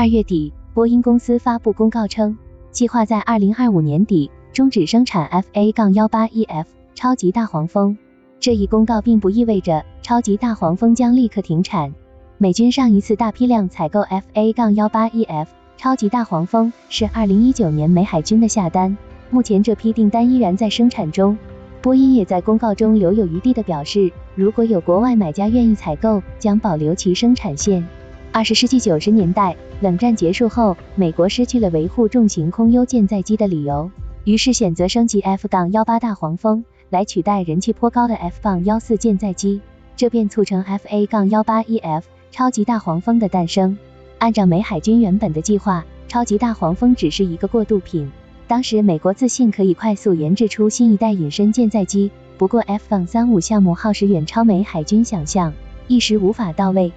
二月底，波音公司发布公告称，计划在二零二五年底终止生产 FA 杠 18EF 超级大黄蜂。这一公告并不意味着超级大黄蜂将立刻停产。美军上一次大批量采购 FA 杠 18EF 超级大黄蜂是二零一九年美海军的下单，目前这批订单依然在生产中。波音也在公告中留有余地的表示，如果有国外买家愿意采购，将保留其生产线。二十世纪九十年代，冷战结束后，美国失去了维护重型空优舰载机的理由，于是选择升级 F-18 大黄蜂来取代人气颇高的 F-14 舰载机，这便促成 FA-18EF 超级大黄蜂的诞生。按照美海军原本的计划，超级大黄蜂只是一个过渡品。当时美国自信可以快速研制出新一代隐身舰载机，不过 F-35 项目耗时远超美海军想象，一时无法到位。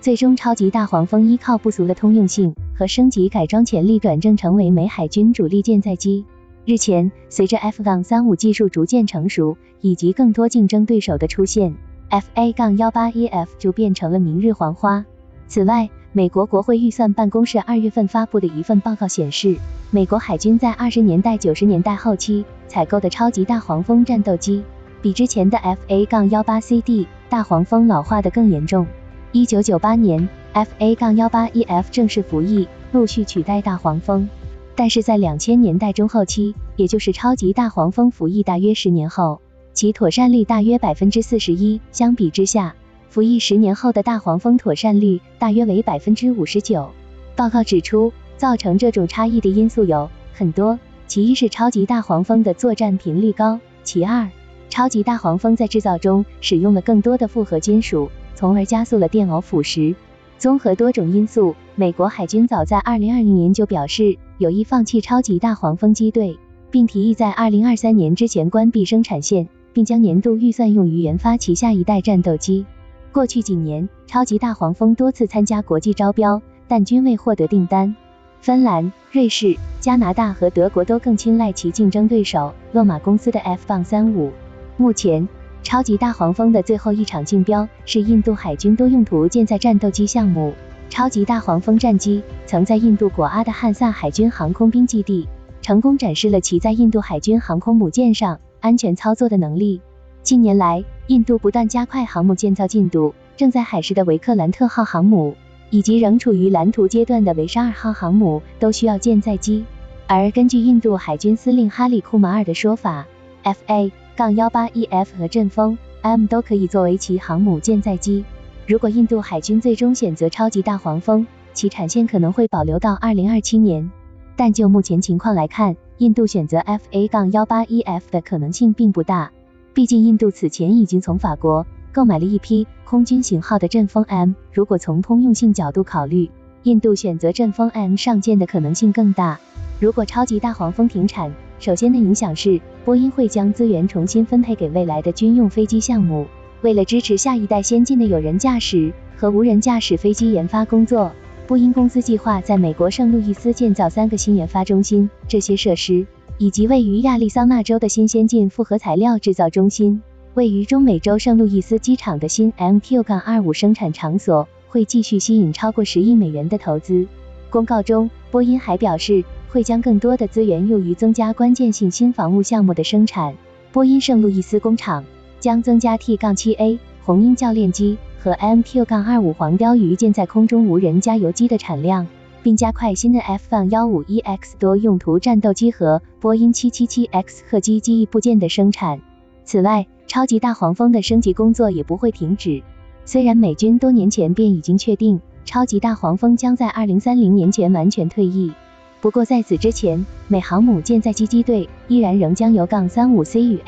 最终，超级大黄蜂依靠不俗的通用性和升级改装潜力，转正成为美海军主力舰载机。日前，随着 F-35 技术逐渐成熟，以及更多竞争对手的出现，FA-18EF 就变成了明日黄花。此外，美国国会预算办公室二月份发布的一份报告显示，美国海军在二十年代、九十年代后期采购的超级大黄蜂战斗机，比之前的 FA-18CD 大黄蜂老化的更严重。一九九八年，FA-18EF 正式服役，陆续取代大黄蜂。但是在两千年代中后期，也就是超级大黄蜂服役大约十年后，其妥善率大约百分之四十一。相比之下，服役十年后的大黄蜂妥善率大约为百分之五十九。报告指出，造成这种差异的因素有很多，其一是超级大黄蜂的作战频率高，其二，超级大黄蜂在制造中使用了更多的复合金属，从而加速了电偶腐蚀。综合多种因素，美国海军早在二零二零年就表示有意放弃超级大黄蜂机队，并提议在二零二三年之前关闭生产线，并将年度预算用于研发其下一代战斗机。过去几年，超级大黄蜂多次参加国际招标，但均未获得订单。芬兰、瑞士、加拿大和德国都更青睐其竞争对手洛马公司的 F-35。目前，超级大黄蜂的最后一场竞标是印度海军多用途舰载战斗机项目。超级大黄蜂战机曾在印度果阿的汉萨海军航空兵基地成功展示了其在印度海军航空母舰上安全操作的能力。近年来，印度不断加快航母建造进度，正在海试的维克兰特号航母，以及仍处于蓝图阶段的维沙尔号航母都需要舰载机。而根据印度海军司令哈里库马尔的说法，F A，FA-18EF 和阵风 M 都可以作为其航母舰载机。如果印度海军最终选择超级大黄蜂，其产线可能会保留到2027年。但就目前情况来看，印度选择 FA 杠 18EF 的可能性并不大。毕竟，印度此前已经从法国购买了一批空军型号的阵风 M。如果从通用性角度考虑，印度选择阵风 M 上舰的可能性更大。如果超级大黄蜂停产，首先的影响是波音会将资源重新分配给未来的军用飞机项目。为了支持下一代先进的有人驾驶和无人驾驶飞机研发工作，波音公司计划在美国圣路易斯建造三个新研发中心。这些设施。以及位于亚利桑那州的新先进复合材料制造中心，位于中美洲圣路易斯机场的新 MQ-25 生产场所会继续吸引超过十亿美元的投资。公告中，波音还表示会将更多的资源用于增加关键性新防务项目的生产。波音圣路易斯工厂将增加 T-7A 红鹰教练机和 MQ-25 黄貂鱼舰在空中无人加油机的产量。并加快新的 F-151X 多用途战斗机和波音 777X 客机机翼部件的生产。此外，超级大黄蜂的升级工作也不会停止。虽然美军多年前便已经确定超级大黄蜂将在2030年前完全退役，不过在此之前，美航母舰载机机队依然仍将由杠 -35C 与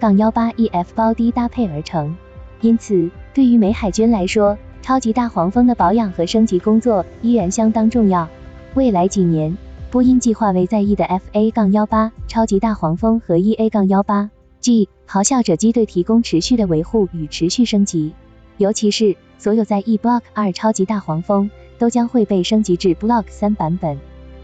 FA-18EF 包低搭配而成。因此，对于美海军来说，超级大黄蜂的保养和升级工作依然相当重要。未来几年，波音计划为在役的 FA-18 超级大黄蜂和 EA-18G 咆哮者机队提供持续的维护与持续升级。尤其是所有在役 Block 2超级大黄蜂都将会被升级至 Block 3版本。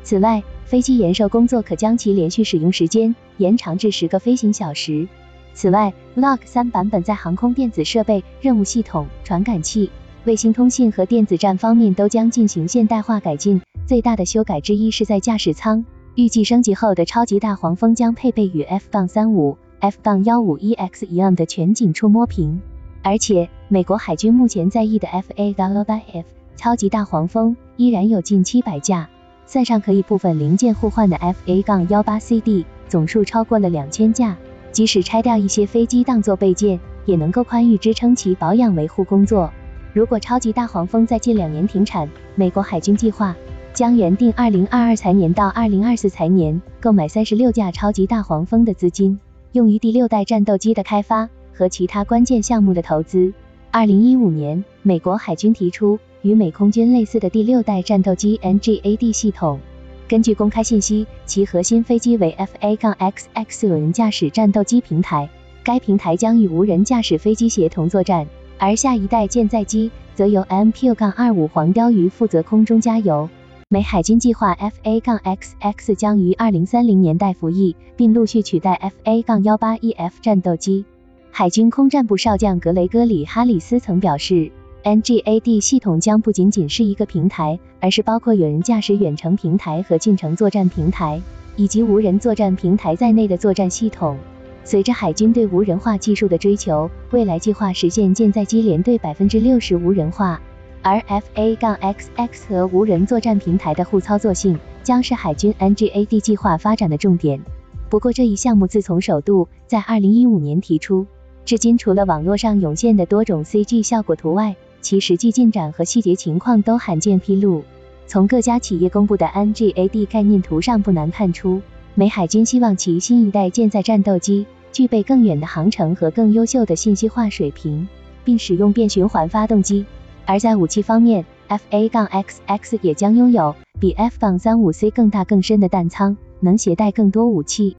此外，飞机延寿工作可将其连续使用时间延长至十个飞行小时。此外，Block 3版本在航空电子设备、任务系统、传感器。卫星通信和电子战方面都将进行现代化改进。最大的修改之一是在驾驶舱，预计升级后的超级大黄蜂将配备与 F- 杠三五、F- 杠幺五 EX 一样的全景触摸屏。而且，美国海军目前在役的 F A W F 超级大黄蜂依然有近七百架，算上可以部分零件互换的 FA- 杠幺八 CD，总数超过了两千架。即使拆掉一些飞机当做备件，也能够宽裕支撑其保养维护工作。如果超级大黄蜂在近两年停产，美国海军计划将原定二零二二财年到二零二四财年购买三十六架超级大黄蜂的资金，用于第六代战斗机的开发和其他关键项目的投资。二零一五年，美国海军提出与美空军类似的第六代战斗机 NGAD 系统。根据公开信息，其核心飞机为 FA-XX 无人驾驶战斗机平台，该平台将与无人驾驶飞机协同作战，而下一代舰载机则由 MQ-25 黄貂鱼负责空中加油。美海军计划 FA-XX 将于二零三零年代服役，并陆续取代 FA-18EF 战斗机。海军空战部少将格雷戈里·哈里斯曾表示。NGAD 系统将不仅仅是一个平台，而是包括有人驾驶远程平台和近程作战平台，以及无人作战平台在内的作战系统。随着海军对无人化技术的追求，未来计划实现舰载机联队百分之六十无人化，而 FA 杠 XX 和无人作战平台的互操作性将是海军 NGAD 计划发展的重点。不过，这一项目自从首度在二零一五年提出，至今除了网络上涌现的多种 CG 效果图外，其实际进展和细节情况都罕见披露。从各家企业公布的 NGAD 概念图上不难看出，美海军希望其新一代舰载战斗机具备更远的航程和更优秀的信息化水平，并使用变循环发动机。而在武器方面，FA-XX 也将拥有比 F-35C 更大更深的弹仓，能携带更多武器。